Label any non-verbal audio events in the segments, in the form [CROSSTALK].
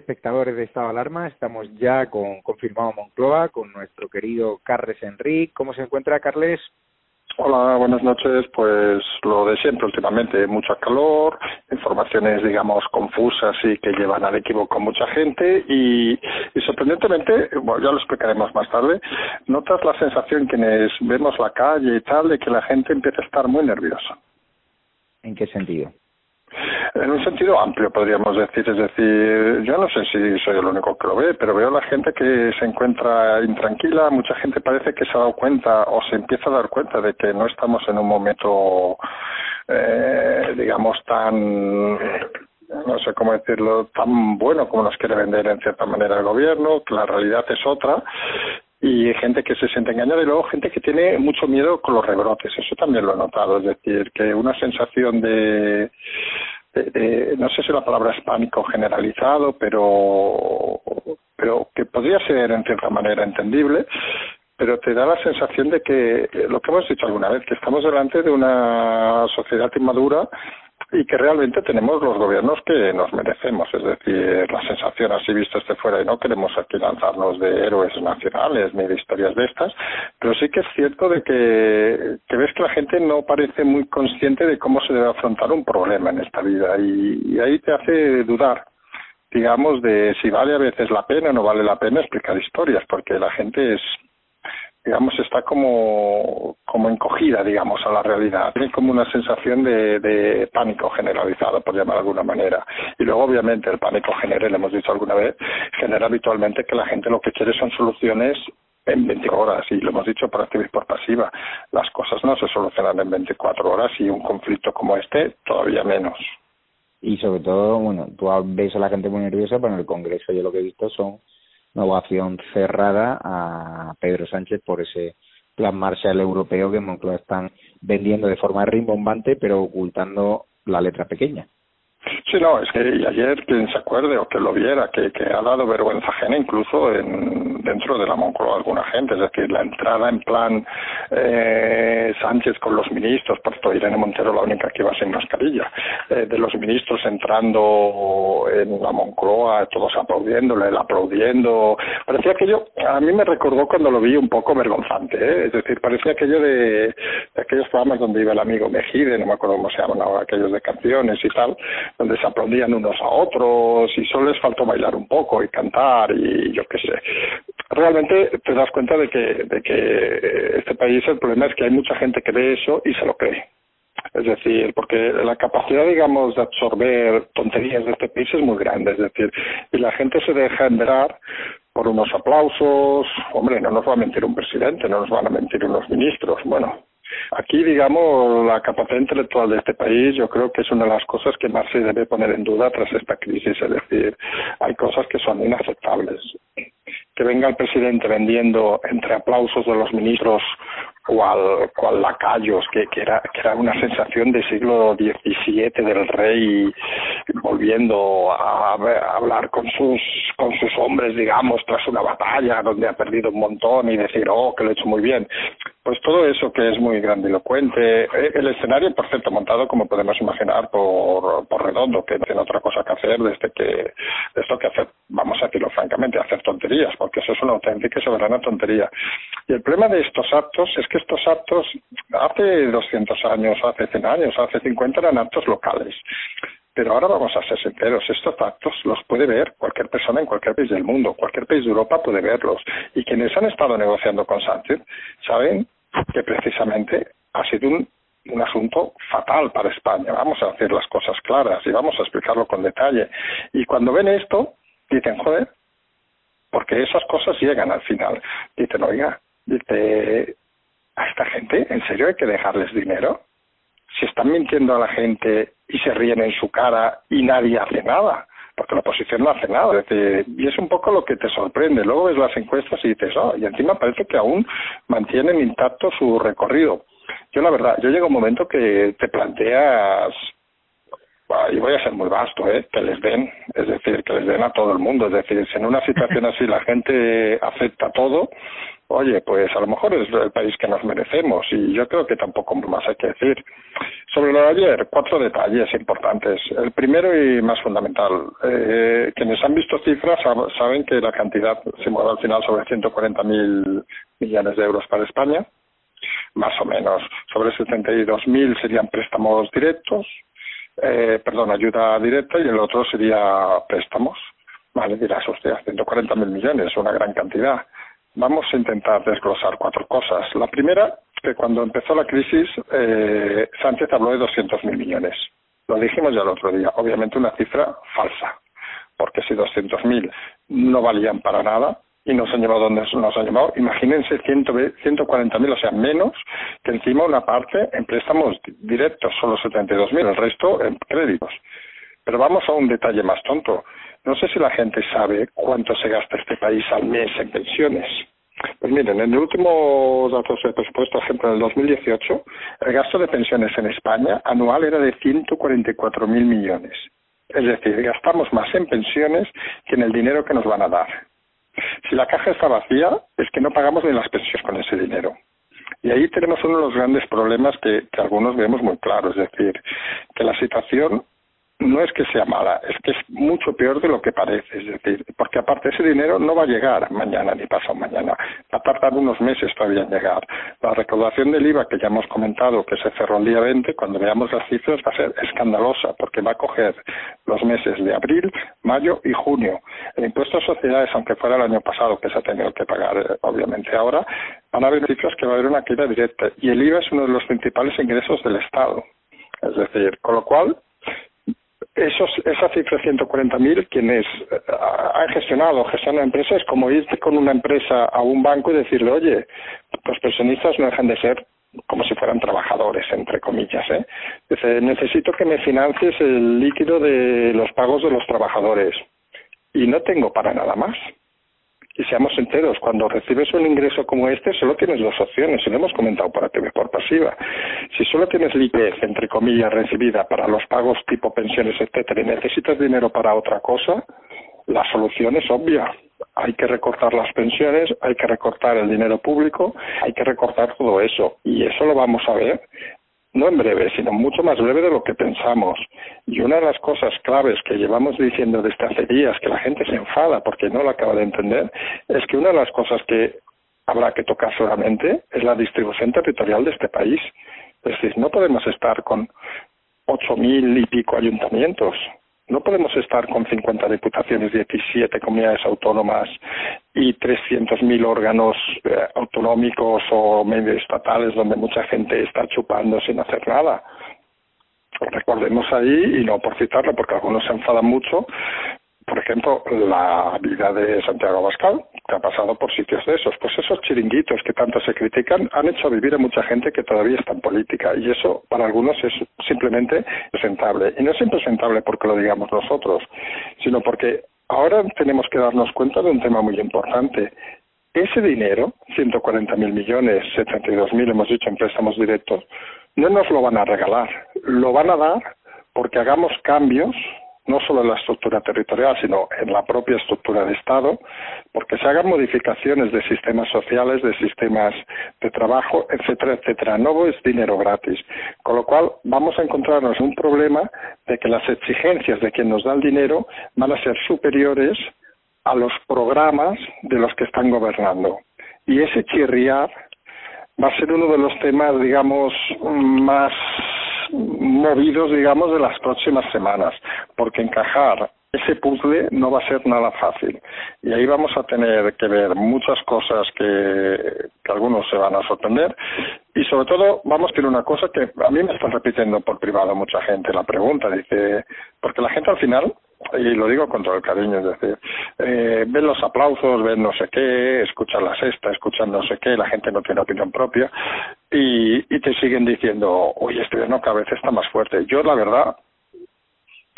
espectadores de Estado de Alarma. Estamos ya con confirmado Moncloa, con nuestro querido Carles Enrique. ¿Cómo se encuentra, Carles? Hola, buenas noches. Pues lo de siempre últimamente, mucho calor, informaciones, digamos, confusas y que llevan al equivoco a mucha gente y, y sorprendentemente, bueno, ya lo explicaremos más tarde, notas la sensación quienes vemos la calle y tal de que la gente empieza a estar muy nerviosa. ¿En qué sentido? En un sentido amplio, podríamos decir. Es decir, yo no sé si soy el único que lo ve, pero veo a la gente que se encuentra intranquila. Mucha gente parece que se ha dado cuenta o se empieza a dar cuenta de que no estamos en un momento, eh, digamos, tan no sé cómo decirlo, tan bueno como nos quiere vender en cierta manera el gobierno, que la realidad es otra, y gente que se siente engañada y luego gente que tiene mucho miedo con los rebrotes, eso también lo he notado, es decir, que una sensación de, de, no sé si la palabra es pánico generalizado, pero, pero que podría ser en cierta manera entendible, pero te da la sensación de que lo que hemos dicho alguna vez, que estamos delante de una sociedad inmadura y que realmente tenemos los gobiernos que nos merecemos. Es decir, la sensación así visto este fuera y no queremos aquí lanzarnos de héroes nacionales ni de historias de estas, pero sí que es cierto de que, que ves que la gente no parece muy consciente de cómo se debe afrontar un problema en esta vida y, y ahí te hace dudar digamos, de si vale a veces la pena o no vale la pena explicar historias, porque la gente es digamos, está como, como encogida, digamos, a la realidad. Tiene como una sensación de, de pánico generalizado, por llamar de alguna manera. Y luego, obviamente, el pánico genera, le hemos dicho alguna vez, genera habitualmente que la gente lo que quiere son soluciones en 24 horas y lo hemos dicho por activa y por pasiva. Las cosas no se solucionan en 24 horas y un conflicto como este todavía menos. Y sobre todo, bueno, tú ves a la gente muy nerviosa, pero en el Congreso yo lo que he visto son una ovación cerrada a Pedro Sánchez por ese plan Marshall europeo que Moncloa están vendiendo de forma rimbombante, pero ocultando la letra pequeña. Sí, no, es que ayer quien se acuerde o que lo viera, que, que ha dado vergüenza ajena incluso en, dentro de la Moncloa alguna gente, es decir, la entrada en plan eh, Sánchez con los ministros, por Irene Montero la única que iba sin mascarilla, eh, de los ministros entrando en la Moncloa, todos aplaudiéndole, él aplaudiendo, parecía aquello, a mí me recordó cuando lo vi un poco vergonzante, ¿eh? es decir, parecía aquello de, de aquellos programas donde iba el amigo Mejide, no me acuerdo cómo se llaman ahora, aquellos de canciones y tal, donde se aplaudían unos a otros y solo les faltó bailar un poco y cantar y yo qué sé. Realmente te das cuenta de que, de que este país el problema es que hay mucha gente que ve eso y se lo cree. Es decir, porque la capacidad, digamos, de absorber tonterías de este país es muy grande. Es decir, y la gente se deja enverar por unos aplausos. Hombre, no nos va a mentir un presidente, no nos van a mentir unos ministros. Bueno, Aquí, digamos, la capacidad intelectual de este país yo creo que es una de las cosas que más se debe poner en duda tras esta crisis. Es decir, hay cosas que son inaceptables. Que venga el presidente vendiendo entre aplausos de los ministros cual, cual lacayos, que, que, era, que era una sensación de siglo XVII del rey volviendo a, a, hablar con sus, con sus hombres, digamos, tras una batalla donde ha perdido un montón y decir, oh, que lo he hecho muy bien. Pues todo eso que es muy grandilocuente, eh, el escenario por cierto montado como podemos imaginar por, por redondo, que no tiene otra cosa que hacer desde que, esto que hacer, vamos a decirlo francamente, hacer tonterías, porque eso es una auténtica y soberana tontería. Y el problema de estos actos es que estos actos hace 200 años, hace 100 años, hace 50 eran actos locales. Pero ahora vamos a ser sinceros, estos actos los puede ver cualquier persona en cualquier país del mundo, cualquier país de Europa puede verlos. Y quienes han estado negociando con Sánchez saben que precisamente ha sido un, un asunto fatal para España. Vamos a hacer las cosas claras y vamos a explicarlo con detalle. Y cuando ven esto, dicen, joder, porque esas cosas llegan al final. Dicen, oiga, dice, a esta gente, ¿en serio hay que dejarles dinero? Si están mintiendo a la gente y se ríen en su cara y nadie hace nada, porque la oposición no hace nada. y es un poco lo que te sorprende. Luego ves las encuestas y dices, oh, y encima parece que aún mantienen intacto su recorrido. Yo la verdad, yo llega un momento que te planteas y voy a ser muy vasto, ¿eh? que les den, es decir, que les den a todo el mundo. Es decir, si en una situación así la gente acepta todo, oye, pues a lo mejor es el país que nos merecemos y yo creo que tampoco más hay que decir. Sobre lo de ayer, cuatro detalles importantes. El primero y más fundamental, eh, quienes han visto cifras saben que la cantidad se mueve al final sobre 140.000 millones de euros para España, más o menos. Sobre 72.000 serían préstamos directos, eh, perdón, ayuda directa y el otro sería préstamos. Vale, dirás, hostia, 140.000 millones, una gran cantidad. Vamos a intentar desglosar cuatro cosas. La primera, que cuando empezó la crisis, eh, Sánchez habló de 200.000 millones. Lo dijimos ya el otro día. Obviamente una cifra falsa, porque si 200.000 no valían para nada y nos han llevado donde nos han llevado, imagínense 140.000, o sea, menos que encima una parte en préstamos directos, solo 72.000, el resto en créditos. Pero vamos a un detalle más tonto. No sé si la gente sabe cuánto se gasta este país al mes en pensiones. Pues miren, en el último datos de presupuesto, por ejemplo, en el 2018, el gasto de pensiones en España anual era de 144.000 millones. Es decir, gastamos más en pensiones que en el dinero que nos van a dar. Si la caja está vacía, es que no pagamos ni las pensiones con ese dinero. Y ahí tenemos uno de los grandes problemas que, que algunos vemos muy claros, es decir, que la situación no es que sea mala, es que es mucho peor de lo que parece, es decir, porque aparte ese dinero no va a llegar mañana ni pasado mañana, va a tardar unos meses todavía en llegar. La recaudación del IVA que ya hemos comentado que se cerró el día 20, cuando veamos las cifras va a ser escandalosa porque va a coger los meses de abril, mayo y junio. El impuesto a sociedades, aunque fuera el año pasado que se ha tenido que pagar eh, obviamente ahora, van a haber cifras que va a haber una caída directa y el IVA es uno de los principales ingresos del Estado. Es decir, con lo cual esos, esa cifra de 140.000, quienes eh, han gestionado, gestionan empresas, es como irte con una empresa a un banco y decirle, oye, los pensionistas no dejan de ser como si fueran trabajadores, entre comillas. ¿eh? Dice, necesito que me financies el líquido de los pagos de los trabajadores y no tengo para nada más. Y seamos enteros, cuando recibes un ingreso como este, solo tienes dos opciones, y lo hemos comentado por activa por pasiva. Si solo tienes liquidez, entre comillas, recibida para los pagos tipo pensiones, etcétera, y necesitas dinero para otra cosa, la solución es obvia. Hay que recortar las pensiones, hay que recortar el dinero público, hay que recortar todo eso. Y eso lo vamos a ver no en breve, sino mucho más breve de lo que pensamos. Y una de las cosas claves que llevamos diciendo desde hace días, que la gente se enfada porque no lo acaba de entender, es que una de las cosas que habrá que tocar solamente es la distribución territorial de este país. Es decir, no podemos estar con ocho mil y pico ayuntamientos. No podemos estar con 50 diputaciones, 17 comunidades autónomas y 300.000 órganos eh, autonómicos o medio estatales donde mucha gente está chupando sin hacer nada. Recordemos ahí, y no por citarlo porque algunos se enfadan mucho, por ejemplo, la vida de Santiago Abascal, que ha pasado por sitios de esos. Pues esos chiringuitos que tanto se critican han hecho vivir a mucha gente que todavía está en política y eso para algunos es simplemente presentable. Y no es impresentable porque lo digamos nosotros, sino porque ahora tenemos que darnos cuenta de un tema muy importante. Ese dinero, 140.000 millones, 72.000 hemos dicho en préstamos directos, no nos lo van a regalar, lo van a dar porque hagamos cambios no solo en la estructura territorial, sino en la propia estructura de Estado, porque se hagan modificaciones de sistemas sociales, de sistemas de trabajo, etcétera, etcétera. No es dinero gratis. Con lo cual, vamos a encontrarnos un problema de que las exigencias de quien nos da el dinero van a ser superiores a los programas de los que están gobernando. Y ese chirriar va a ser uno de los temas, digamos, más movidos, digamos, de las próximas semanas, porque encajar ese puzzle no va a ser nada fácil. Y ahí vamos a tener que ver muchas cosas que, algunos se van a sorprender. Y sobre todo, vamos a decir una cosa que a mí me está repitiendo por privado mucha gente la pregunta. Dice, porque la gente al final y lo digo con todo el cariño, es decir, eh, ven los aplausos, ven no sé qué, escuchan la sexta, escuchan no sé qué, la gente no tiene opinión propia y, y te siguen diciendo, oye, este no cada vez está más fuerte. Yo, la verdad,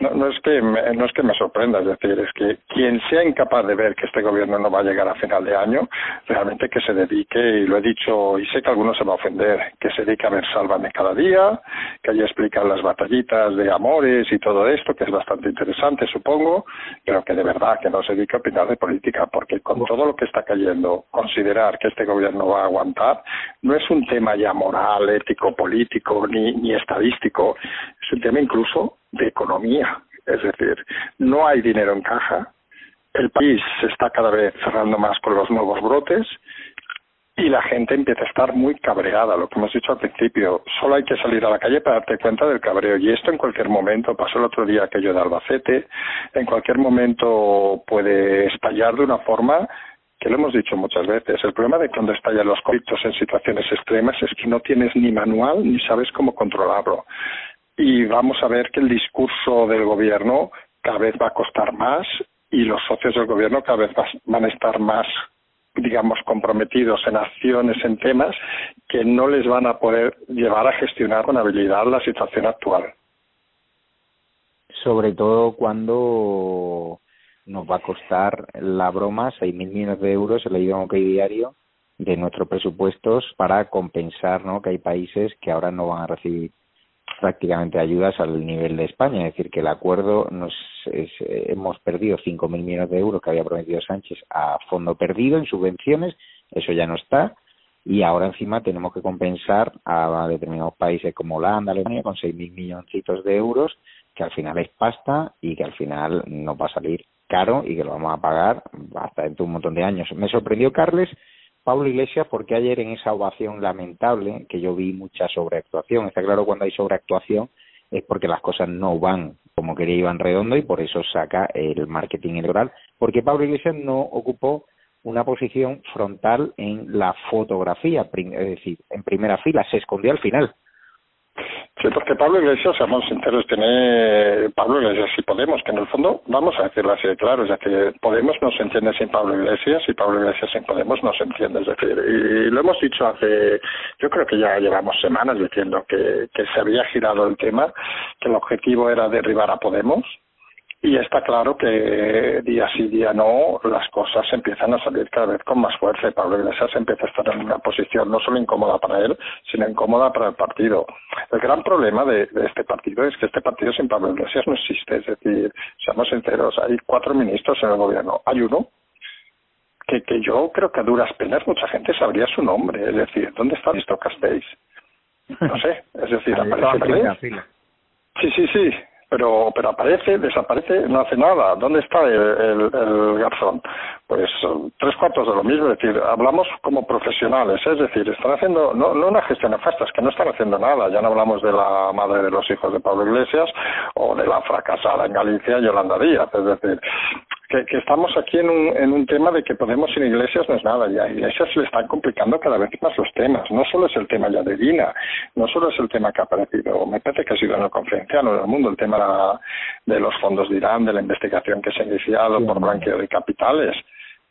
no, no es que me, no es que me sorprenda, es decir, es que quien sea incapaz de ver que este gobierno no va a llegar a final de año, realmente que se dedique, y lo he dicho, y sé que algunos se va a ofender, que se dedique a ver Sálvame cada día, que haya explicado las batallitas de amores y todo esto, que es bastante interesante, supongo, pero que de verdad que no se dedique a opinar de política, porque con todo lo que está cayendo, considerar que este gobierno va a aguantar, no es un tema ya moral, ético, político, ni, ni estadístico, es un tema incluso de economía. Es decir, no hay dinero en caja, el país se está cada vez cerrando más con los nuevos brotes y la gente empieza a estar muy cabreada, lo que hemos dicho al principio. Solo hay que salir a la calle para darte cuenta del cabreo. Y esto en cualquier momento, pasó el otro día aquello de Albacete, en cualquier momento puede estallar de una forma que lo hemos dicho muchas veces. El problema de cuando estallan los conflictos en situaciones extremas es que no tienes ni manual ni sabes cómo controlarlo y vamos a ver que el discurso del gobierno cada vez va a costar más y los socios del gobierno cada vez van a estar más digamos comprometidos en acciones en temas que no les van a poder llevar a gestionar con habilidad la situación actual. sobre todo cuando nos va a costar la broma seis mil millones de euros, el en OK Diario, de nuestros presupuestos para compensar ¿no? que hay países que ahora no van a recibir prácticamente ayudas al nivel de España. Es decir, que el acuerdo nos es, hemos perdido cinco mil millones de euros que había prometido Sánchez a fondo perdido en subvenciones, eso ya no está. Y ahora encima tenemos que compensar a determinados países como Holanda, Alemania, con seis mil milloncitos de euros, que al final es pasta y que al final nos va a salir caro y que lo vamos a pagar hasta dentro de un montón de años. Me sorprendió, Carles, Pablo Iglesias, porque ayer en esa ovación lamentable, que yo vi mucha sobreactuación, está claro cuando hay sobreactuación es porque las cosas no van como quería Iván Redondo y por eso saca el marketing electoral, porque Pablo Iglesias no ocupó una posición frontal en la fotografía, es decir, en primera fila, se escondió al final. Sí, porque Pablo Iglesias, seamos sinceros, tiene Pablo Iglesias y Podemos, que en el fondo, vamos a decirlo así claro, ya que Podemos no se entiende sin Pablo Iglesias y Pablo Iglesias sin Podemos no se entiende. Es decir, y lo hemos dicho hace, yo creo que ya llevamos semanas diciendo que se había girado el tema, que el objetivo era derribar a Podemos, y está claro que día sí, día no, las cosas empiezan a salir cada vez con más fuerza y Pablo Iglesias empieza a estar en una posición no solo incómoda para él, sino incómoda para el partido. El gran problema de, este partido es que este partido sin Pablo Iglesias no existe. Es decir, seamos sinceros, hay cuatro ministros en el gobierno. Hay uno que, que yo creo que a duras penas mucha gente sabría su nombre. Es decir, ¿dónde está esto Castells? No sé, es decir, aparece Sí, sí, sí, pero pero aparece, desaparece, no hace nada. ¿Dónde está el, garzón? Pues tres cuartos de lo mismo, es decir, hablamos como profesionales, es decir, están haciendo, no, no una gestión nefasta, es que no están haciendo nada. Ya no hablamos de la madre de los hijos de Pablo Iglesias o de la fracasada en Galicia, Yolanda Díaz, es decir, que, estamos aquí en un, en un tema de que Podemos sin iglesias no es nada, y a iglesias se le están complicando cada vez más los temas. No solo es el tema ya de Dina, no solo es el tema que ha aparecido, me parece que ha sido en el conferencial del mundo, el tema de los fondos de Irán, de la investigación que se ha iniciado por blanqueo de capitales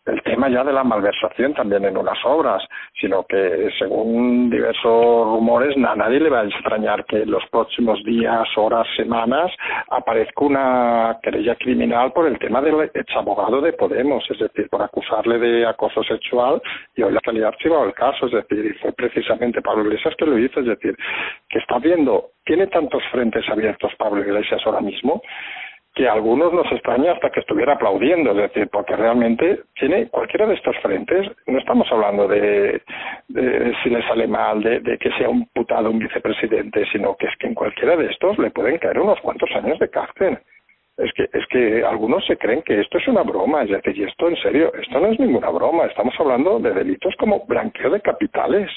el tema ya de la malversación también en unas obras, sino que según diversos rumores a nadie le va a extrañar que en los próximos días, horas, semanas aparezca una querella criminal por el tema del ex abogado de Podemos, es decir, por acusarle de acoso sexual y hoy la calidad archivado el caso, es decir, fue precisamente Pablo Iglesias que lo hizo, es decir, que está viendo, tiene tantos frentes abiertos Pablo Iglesias ahora mismo que algunos nos extraña hasta que estuviera aplaudiendo, es decir, porque realmente tiene cualquiera de estos frentes, no estamos hablando de, de si le sale mal, de, de, que sea un putado un vicepresidente, sino que es que en cualquiera de estos le pueden caer unos cuantos años de cárcel. Es que, es que algunos se creen que esto es una broma, es decir, y esto en serio, esto no es ninguna broma, estamos hablando de delitos como blanqueo de capitales.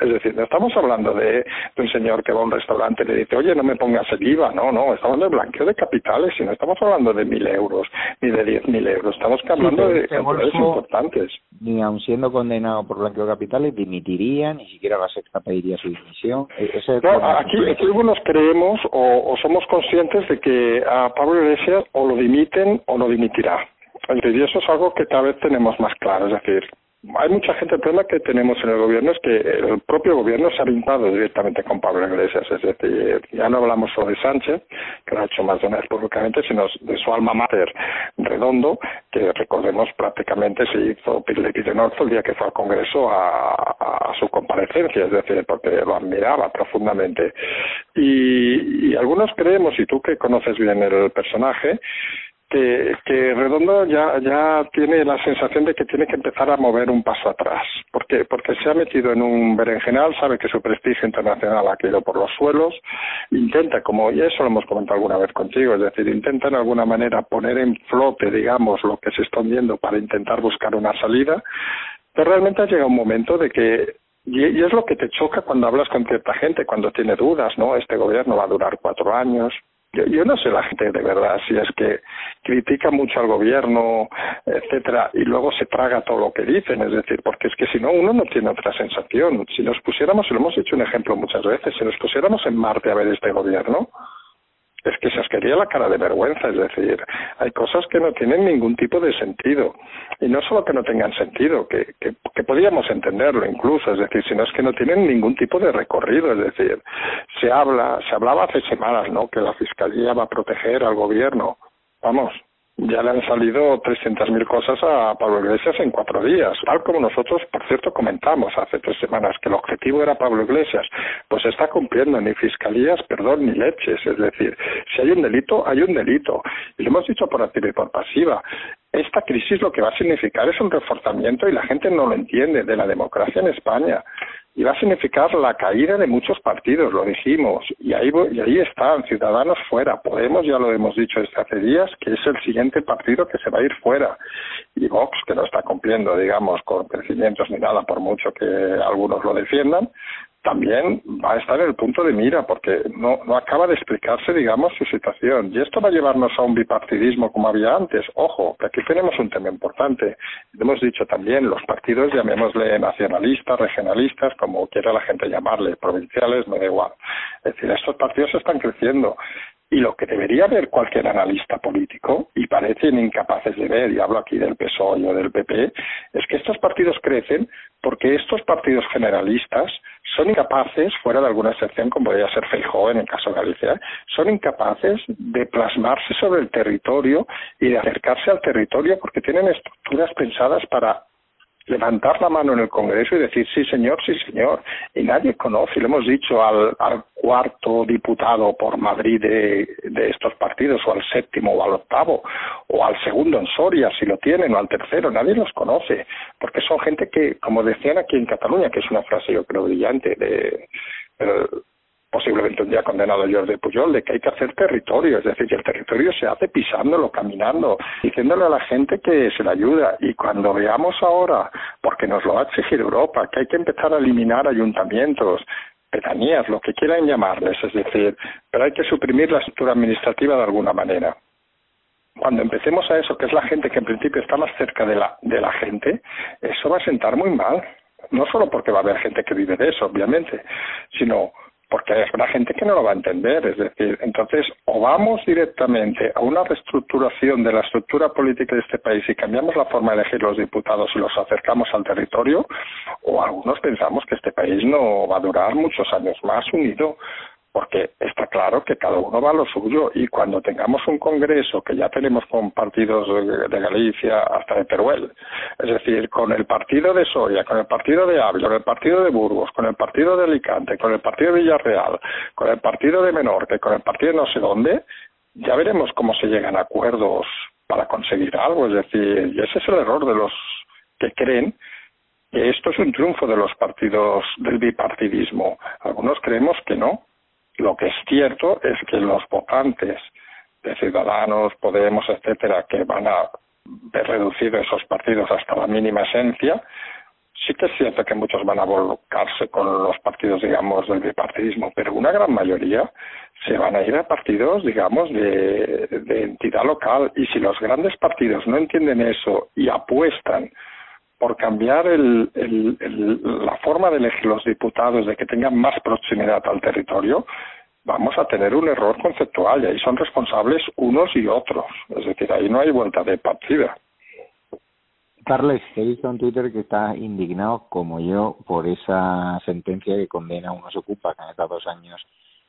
Es decir, no estamos hablando de, un señor que va a un restaurante y le dice, oye, no me pongas el IVA. No, no, estamos hablando de blanqueo de capitales y no estamos hablando de mil euros ni de diez mil euros. Estamos hablando de cantidades importantes. Ni aun siendo condenado por blanqueo de capitales, dimitiría, ni siquiera la sexta pediría su dimisión. E-, aquí, aquí algunos creemos o, o somos conscientes de que a Pablo Iglesias o lo dimiten o no dimitirá. Y eso es algo que cada vez tenemos más claro. Es decir, hay mucha gente, el problema que tenemos en el gobierno es que el propio gobierno se ha vinculado directamente con Pablo Iglesias, es decir, ya no hablamos solo de Sánchez, que lo ha hecho más de una vez públicamente, sino de su alma mater Redondo, que recordemos prácticamente se hizo Pirle Norte el día que fue al Congreso a, a, su comparecencia, es decir, porque lo admiraba profundamente. Y, y algunos creemos, y tú que conoces bien el personaje, que, que Redondo ya, ya tiene la sensación de que tiene que empezar a mover un paso atrás, porque, porque se ha metido en un berenjenal, sabe que su prestigio internacional ha caído por los suelos, intenta, como y eso lo hemos comentado alguna vez contigo, es decir, intenta en alguna manera poner en flote, digamos, lo que se está hundiendo para intentar buscar una salida, pero realmente ha llegado un momento de que y, es lo que te choca cuando hablas con cierta gente, cuando tiene dudas, ¿no? Este gobierno va a durar cuatro años, yo, no sé la gente de verdad si es que critica mucho al gobierno, etcétera, y luego se traga todo lo que dicen, es decir, porque es que si no uno no tiene otra sensación. Si nos pusiéramos, lo hemos hecho un ejemplo muchas veces, si nos pusiéramos en Marte a ver este gobierno, es que se asquería la cara de vergüenza, es decir, hay cosas que no tienen ningún tipo de sentido. Y no solo que no tengan sentido, que, que, que podríamos entenderlo incluso, es decir, sino es que no tienen ningún tipo de recorrido, es decir, se habla, se hablaba hace semanas, ¿no?, que la Fiscalía va a proteger al gobierno. Vamos, ya le han salido 300.000 cosas a Pablo Iglesias en cuatro días, tal como nosotros, por cierto, comentamos hace tres semanas que el objetivo era Pablo Iglesias, pues está cumpliendo ni fiscalías, perdón, ni leches, es decir, si hay un delito, hay un delito, y lo hemos dicho por activa y por pasiva. Esta crisis lo que va a significar es un reforzamiento y la gente no lo entiende de la democracia en España. Y va a significar la caída de muchos partidos, lo dijimos, y ahí, y ahí están, Ciudadanos fuera, Podemos, ya lo hemos dicho desde hace días, que es el siguiente partido que se va a ir fuera, y Vox, que no está cumpliendo, digamos, con crecimientos ni nada, por mucho que algunos lo defiendan, también va a estar en el punto de mira porque no, no acaba de explicarse, digamos, su situación. Y esto va a llevarnos a un bipartidismo como había antes. Ojo, que aquí tenemos un tema importante. Hemos dicho también, los partidos, llamémosle nacionalistas, regionalistas, como quiera la gente llamarle, provinciales, no da igual. Es decir, estos partidos están creciendo. Y lo que debería ver cualquier analista político, y parecen incapaces de ver, y hablo aquí del PSOE o del PP, es que estos partidos crecen porque estos partidos generalistas son incapaces, fuera de alguna excepción como podría ser Feijóo en el caso de Galicia, son incapaces de plasmarse sobre el territorio y de acercarse al territorio porque tienen estructuras pensadas para levantar la mano en el Congreso y decir sí señor, sí señor. Y nadie conoce, le hemos dicho al, cuarto diputado por Madrid de, estos partidos, o al séptimo o al octavo, o al segundo en Soria, si lo tienen, o al tercero, nadie los conoce, porque son gente que, como decían aquí en Cataluña, que es una frase yo creo brillante, de, posiblemente un día condenado Jordi Pujol, de que hay que hacer territorio, es decir, que el territorio se hace pisándolo, caminando, diciéndole a la gente que se le ayuda. Y cuando veamos ahora, porque nos lo va a exigir Europa, que hay que empezar a eliminar ayuntamientos, pedanías, lo que quieran llamarles, es decir, pero hay que suprimir la estructura administrativa de alguna manera cuando empecemos a eso, que es la gente que en principio está más cerca de la, de la gente, eso va a sentar muy mal. No solo porque va a haber gente que vive de eso, obviamente, sino porque habrá gente que no lo va a entender. Es decir, entonces, o vamos directamente a una reestructuración de la estructura política de este país y cambiamos la forma de elegir los diputados y los acercamos al territorio, o algunos pensamos que este país no va a durar muchos años más unido porque está claro que cada uno va a lo suyo y cuando tengamos un congreso que ya tenemos con partidos de, Galicia hasta de Teruel, es decir, con el partido de Soria, con el partido de Ávila, con el partido de Burgos, con el partido de Alicante, con el partido de Villarreal, con el partido de Menorca, con el partido de no sé dónde, ya veremos cómo se llegan a acuerdos para conseguir algo, es decir, y ese es el error de los que creen que esto es un triunfo de los partidos del bipartidismo. Algunos creemos que no, lo que es cierto es que los votantes de Ciudadanos, Podemos, etcétera, que van a ver reducidos esos partidos hasta la mínima esencia, sí que es cierto que muchos van a volcarse con los partidos, digamos, del bipartidismo, pero una gran mayoría se van a ir a partidos, digamos, de, de entidad local. Y si los grandes partidos no entienden eso y apuestan por cambiar el, la forma de elegir los diputados, de que tengan más proximidad al territorio, vamos a tener un error conceptual y ahí son responsables unos y otros. Es decir, ahí no hay vuelta de partida. Carles, he visto en Twitter que está indignado, como yo, por esa sentencia que condena a unos ocupas que han estado dos años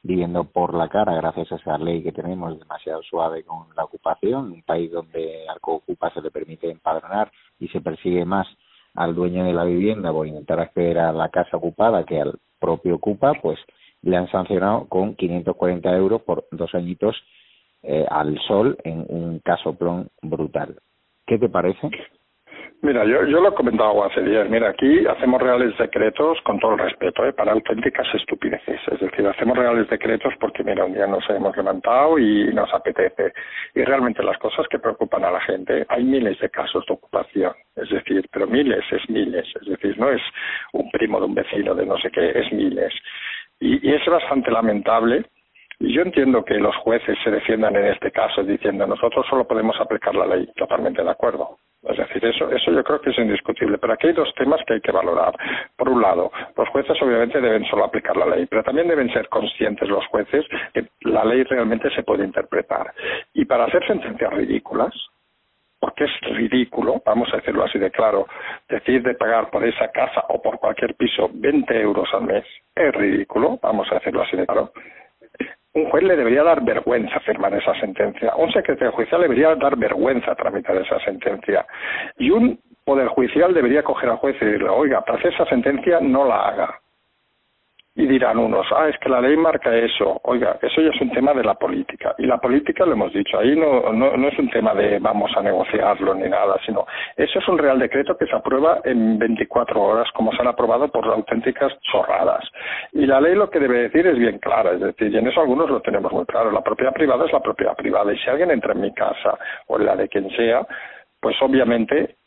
viviendo por la cara gracias a esa ley que tenemos demasiado suave con la ocupación, un país donde al ocupa se le permite empadronar y se persigue más al dueño de la vivienda por intentar acceder a la casa ocupada que al propio ocupa, pues le han sancionado con 540 euros por dos añitos eh, al sol en un casoplón brutal. ¿Qué te parece? Mira, yo, yo lo he comentado hace días. Mira, aquí hacemos reales decretos con todo el respeto, ¿eh? para auténticas estupideces. Es decir, hacemos reales decretos porque, mira, un día nos hemos levantado y nos apetece. Y realmente las cosas que preocupan a la gente, hay miles de casos de ocupación. Es decir, pero miles es miles. Es decir, no es un primo de un vecino de no sé qué, es miles. Y, y es bastante lamentable y yo entiendo que los jueces se defiendan en este caso diciendo nosotros solo podemos aplicar la ley, totalmente de acuerdo. Es decir, eso, eso yo creo que es indiscutible. Pero aquí hay dos temas que hay que valorar. Por un lado, los jueces obviamente deben solo aplicar la ley, pero también deben ser conscientes los jueces que la ley realmente se puede interpretar. Y para hacer sentencias ridículas, porque es ridículo, vamos a decirlo así de claro, decir de pagar por esa casa o por cualquier piso 20 euros al mes es ridículo, vamos a decirlo así de claro. Un juez le debería dar vergüenza firmar esa sentencia, un secretario judicial le debería dar vergüenza tramitar esa sentencia. Y un poder judicial debería coger al juez y decirle, oiga, para hacer esa sentencia no la haga y dirán unos, ah, es que la ley marca eso. Oiga, eso ya es un tema de la política. Y la política, lo hemos dicho, ahí no, no, no es un tema de vamos a negociarlo ni nada, sino eso es un real decreto que se aprueba en 24 horas, como se han aprobado por auténticas chorradas. Y la ley lo que debe decir es bien clara, es decir, y en eso algunos lo tenemos muy claro. La propiedad privada es la propiedad privada. Y si alguien entra en mi casa o en la de quien sea, pues obviamente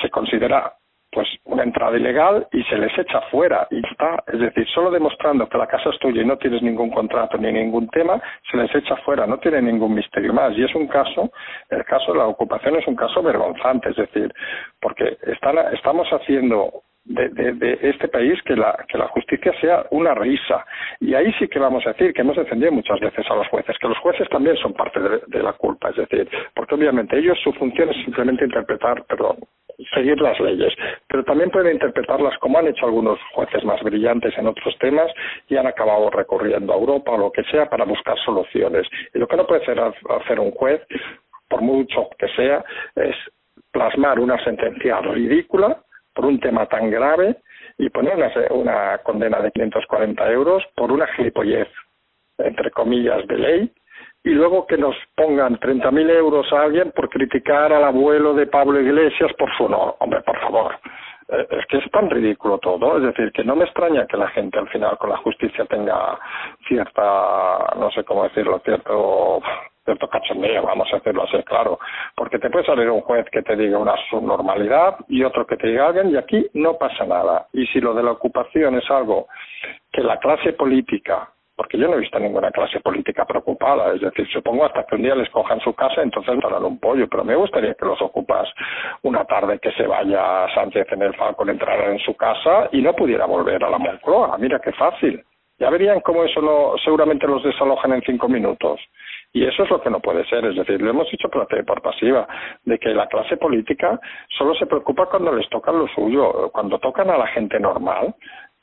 se considera pues una entrada ilegal y se les echa fuera y está, es decir, solo demostrando que la casa es tuya y no tienes ningún contrato ni ningún tema, se les echa fuera, no tiene ningún misterio más. Y es un caso, el caso de la ocupación es un caso vergonzante, es decir, porque están, estamos haciendo de, de, este país que la, que la justicia sea una risa. Y ahí sí que vamos a decir que hemos defendido muchas veces a los jueces, que los jueces también son parte de, de la culpa, es decir, porque obviamente ellos su función es simplemente interpretar, perdón, seguir las leyes, pero también pueden interpretarlas como han hecho algunos jueces más brillantes en otros temas y han acabado recurriendo a Europa o lo que sea para buscar soluciones. Y lo que no puede hacer un juez, por mucho que sea, es plasmar una sentencia ridícula por un tema tan grave y poner una, una condena de 540 euros por una gilipollez, entre comillas, de ley y luego que nos pongan 30.000 euros a alguien por criticar al abuelo de Pablo Iglesias por su honor. Hombre, por favor. Eh, es que es tan ridículo todo. Es decir, que no me extraña que la gente al final con la justicia tenga cierta, no sé cómo decirlo, cierto cierto cachondeo, vamos a decirlo así, claro, porque te puede salir un juez que te diga una subnormalidad y otro que te diga alguien y aquí no pasa nada. Y si lo de la ocupación es algo que la clase política porque yo no he visto ninguna clase política preocupada. Es decir, supongo hasta que un día les cojan su casa, entonces darán un pollo. Pero me gustaría que los ocupas una tarde que se vaya Sánchez en el Falcon, entrara en su casa y no pudiera volver a la Moncloa. Mira qué fácil. Ya verían cómo eso no, seguramente los desalojan en cinco minutos. Y eso es lo que no puede ser. Es decir, lo hemos dicho por, por pasiva, de que la clase política solo se preocupa cuando les tocan lo suyo. Cuando tocan a la gente normal,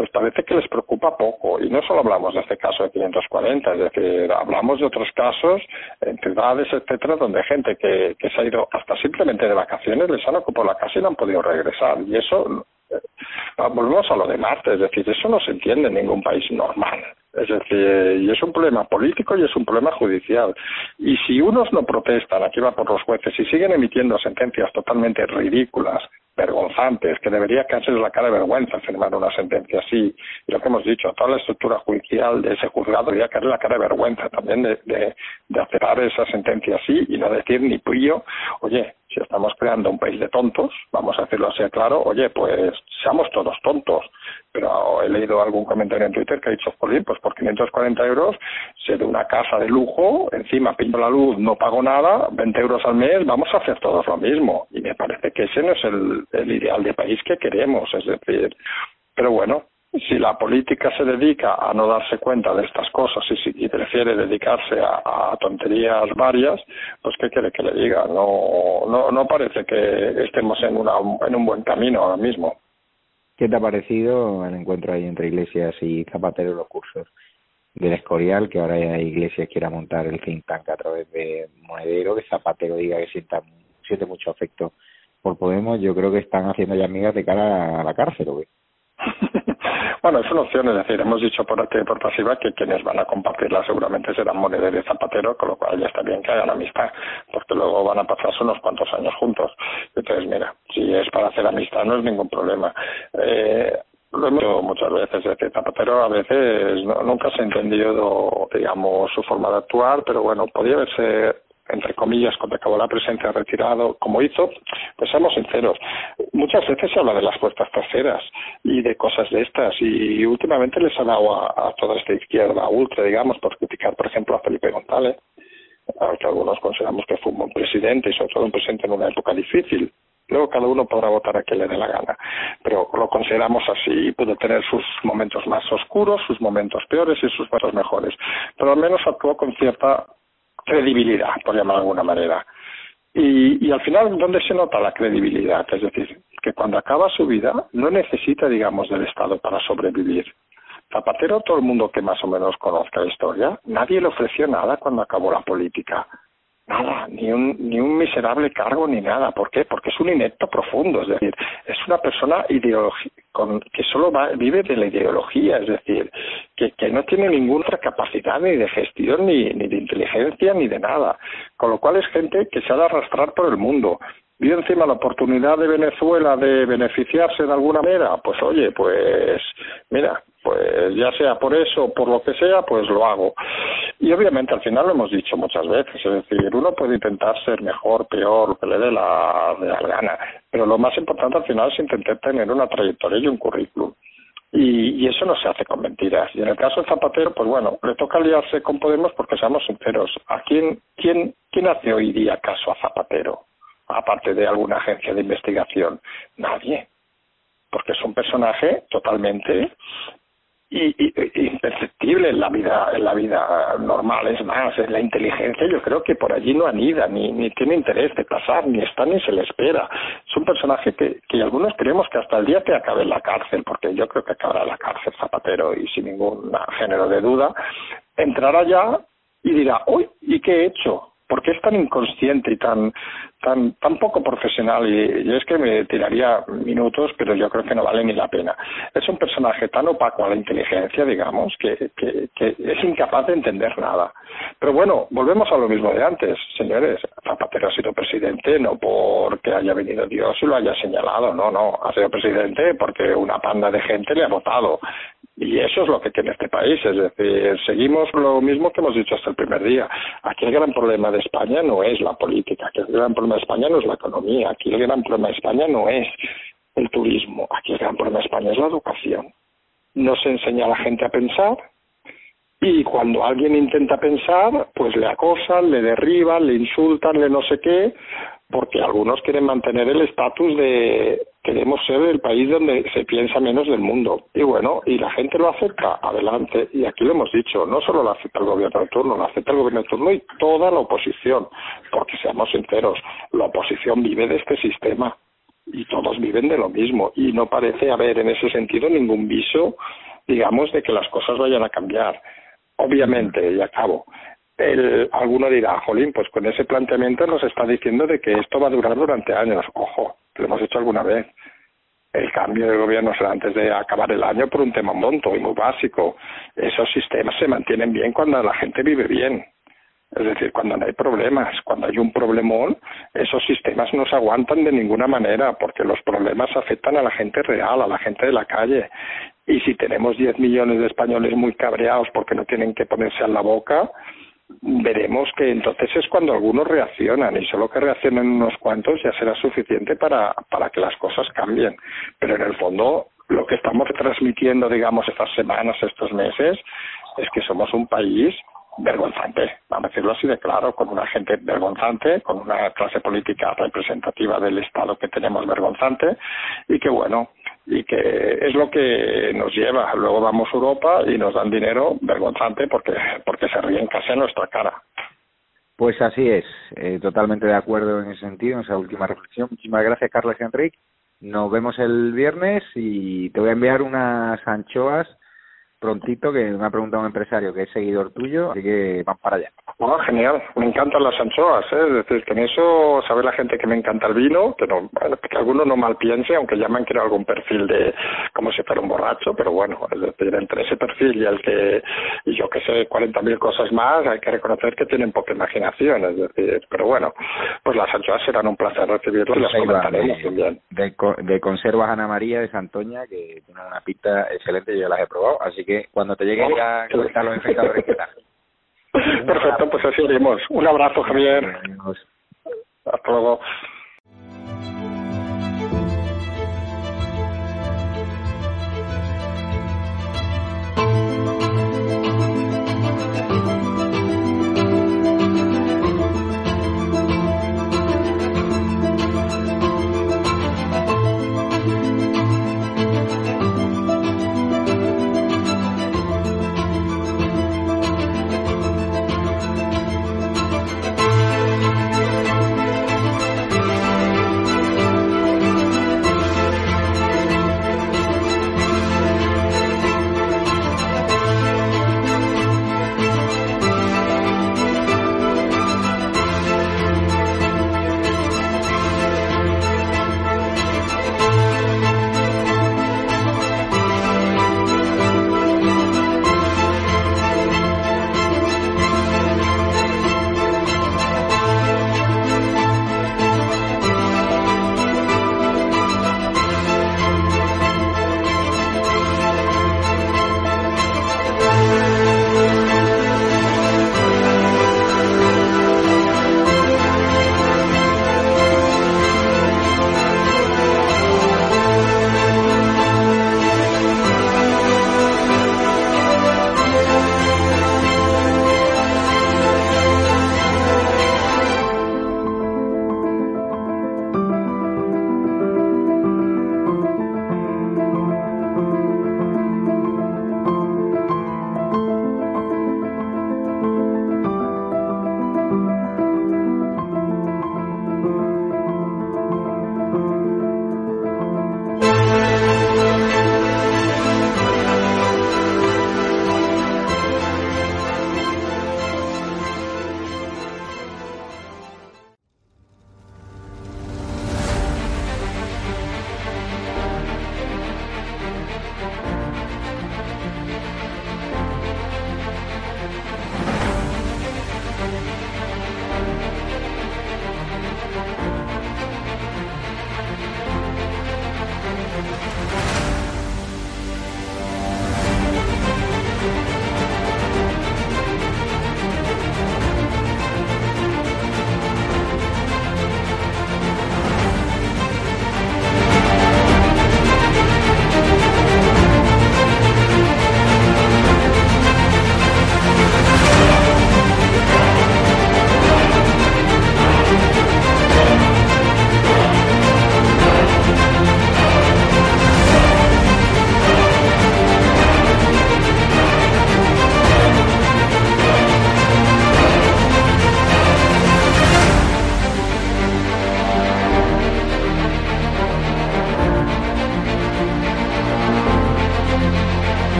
pues parece que les preocupa poco. Y no solo hablamos de este caso de 540, es decir, hablamos de otros casos en ciudades, etcétera, donde gente que, que se ha ido hasta simplemente de vacaciones les han ocupado la casa y no han podido regresar. Y eso, eh, volvemos a lo de Marte, es decir, eso no se entiende en ningún país normal. Es decir, y es un problema político y es un problema judicial. Y si unos no protestan, aquí va por los jueces, y siguen emitiendo sentencias totalmente ridículas, vergonzantes, que debería caerse la cara de vergüenza firmar una sentencia así. Y lo que hemos dicho, toda la estructura judicial de ese juzgado debería caer la cara de vergüenza también de, de, de aceptar esa sentencia así y no decir ni pío, oye, si estamos creando un país de tontos, vamos a decirlo así claro, oye, pues seamos todos tontos. Pero he leído algún comentario en Twitter que ha dicho, pues por 540 euros se de una casa de lujo, encima pinto la luz, no pago nada, 20 euros al mes, vamos a hacer todos lo mismo. Y me parece que ese no es el ideal de país que queremos, es decir, pero bueno, si la política se dedica a no darse cuenta de estas cosas y, y prefiere dedicarse a, a, tonterías varias, pues qué quiere que le diga. No, no, no parece que estemos en, una, en un buen camino ahora mismo. ¿Qué te ha parecido el encuentro ahí entre Iglesias y Zapatero los cursos del Escorial, que ahora Iglesias quiera montar el think tank a través de Monedero, que Zapatero diga que sienta, siente mucho afecto por Podemos? Yo creo que están haciendo ya amigas de cara a la cárcel, ¿o qué? [LAUGHS] Bueno, es una opción, es decir, hemos dicho por activa por pasiva que quienes van a compartirla seguramente serán Monedero y Zapatero, con lo cual ya está bien que hagan amistad, porque luego van a pasarse unos cuantos años juntos. Entonces, mira, si es para hacer amistad no es ningún problema. Eh, lo hemos dicho muchas veces, es decir, Zapatero a veces no, nunca se ha entendido, digamos, su forma de actuar, pero bueno, podía haberse entre comillas, cuando acabó la presencia retirado, como hizo, pues seamos sinceros, muchas veces se habla de las puertas traseras y de cosas de estas y últimamente les ha dado a, toda esta izquierda ultra, digamos, por criticar, por ejemplo, a Felipe González, que algunos consideramos que fue un buen presidente y sobre todo un presidente en una época difícil, Luego cada uno podrá votar a quien le dé la gana, pero lo consideramos así. Puede tener sus momentos más oscuros, sus momentos peores y sus momentos mejores, pero al menos actuó con cierta credibilidad, por llamar de alguna manera. Y, y al final, ¿dónde se nota la credibilidad? Es decir, que cuando acaba su vida no necesita, digamos, del Estado para sobrevivir. Zapatero, todo el mundo que más o menos conozca la historia, nadie le ofreció nada cuando acabó la política. Nada, ni un, ni un miserable cargo ni nada. ¿Por qué? Porque es un inepto profundo, es decir, es una persona con, que solo va, vive de la ideología, es decir, que, que no tiene ninguna otra capacidad ni de gestión, ni, ni de inteligencia, ni de nada. Con lo cual es gente que se ha de arrastrar por el mundo. Y encima la oportunidad de Venezuela de beneficiarse de alguna manera, pues oye, pues mira, pues ya sea por eso o por lo que sea, pues lo hago. Y obviamente al final lo hemos dicho muchas veces, es decir, uno puede intentar ser mejor, peor, lo que le dé la, gana, pero lo más importante al final es intentar tener una trayectoria y un currículum. Y, y, eso no se hace con mentiras. Y en el caso de Zapatero, pues bueno, le toca aliarse con Podemos porque seamos sinceros. ¿A quién, quién, quién hace hoy día caso a Zapatero? Aparte de alguna agencia de investigación. Nadie. Porque es un personaje totalmente y, imperceptible. En la vida en la vida normal es más en la inteligencia. Yo creo que por allí no anida ni ni tiene interés de pasar ni está ni se le espera. Es un personaje que, que algunos creemos que hasta el día que acabe en la cárcel porque yo creo que acabará en la cárcel Zapatero y sin ningún género de duda entrará ya y dirá uy y qué he hecho ¿Por qué es tan inconsciente y tan tan tan poco profesional? Y, y, es que me tiraría minutos, pero yo creo que no vale ni la pena. Es un personaje tan opaco a la inteligencia, digamos, que, que, que es incapaz de entender nada. Pero bueno, volvemos a lo mismo de antes, señores. Zapatero ha sido presidente no porque haya venido Dios y lo haya señalado, no, no. Ha sido presidente porque una panda de gente le ha votado. Y eso es lo que tiene este país, es decir, seguimos lo mismo que hemos dicho hasta el primer día. Aquí el gran problema de España no es la política, aquí el gran problema de España no es la economía, aquí el gran problema de España no es el turismo, aquí el gran problema de España es la educación. No se enseña a la gente a pensar y cuando alguien intenta pensar, pues le acosan, le derriban, le insultan, le no sé qué, porque algunos quieren mantener el estatus de queremos ser el país donde se piensa menos del mundo. Y bueno, y la gente lo acepta, adelante. Y aquí lo hemos dicho, no solo lo acepta el gobierno de turno, lo acepta el gobierno de turno y toda la oposición, porque seamos sinceros, la oposición vive de este sistema y todos viven de lo mismo y no parece haber en ese sentido ningún viso, digamos, de que las cosas vayan a cambiar. Obviamente, y acabo, el, alguno dirá, jolín, pues con ese planteamiento nos está diciendo de que esto va a durar durante años. Ojo, lo hemos hecho alguna vez. El cambio de gobierno será antes de acabar el año por un tema monto y muy básico. Esos sistemas se mantienen bien cuando la gente vive bien. Es decir, cuando no hay problemas, cuando hay un problemón, esos sistemas no se aguantan de ninguna manera porque los problemas afectan a la gente real, a la gente de la calle. Y si tenemos 10 millones de españoles muy cabreados porque no tienen que ponerse a la boca, veremos que entonces es cuando algunos reaccionan y solo que reaccionen unos cuantos ya será suficiente para, para que las cosas cambien. Pero en el fondo lo que estamos transmitiendo, digamos, estas semanas, estos meses, es que somos un país vergonzante, vamos a decirlo así de claro, con una gente vergonzante, con una clase política representativa del Estado que tenemos vergonzante y que bueno, y que es lo que nos lleva. Luego vamos a Europa y nos dan dinero vergonzante porque, porque se ríen casi a nuestra cara. Pues así es, eh, totalmente de acuerdo en ese sentido, en esa última reflexión. Muchísimas gracias, Carlos Enrique. Nos vemos el viernes y te voy a enviar unas anchoas prontito, que me ha preguntado un empresario que es seguidor tuyo, así que van para allá. Oh, genial, me encantan las anchoas, ¿eh? es decir, que en eso sabe la gente que me encanta el vino, que no, que alguno no mal piense, aunque ya me han creado algún perfil de como si fuera un borracho, pero bueno, es decir, entre ese perfil y el que, y yo que sé, 40.000 cosas más, hay que reconocer que tienen poca imaginación, es decir, pero bueno, pues las anchoas serán un placer recibirlas y las comentaremos de, De, de conservas Ana María de Santoña, que tiene una pinta excelente, yo las he probado, así que cuando te lleguen ya [LAUGHS] comentar los espectadores tal. Perfecto, pues así haremos. Un abrazo, Javier. Hasta luego.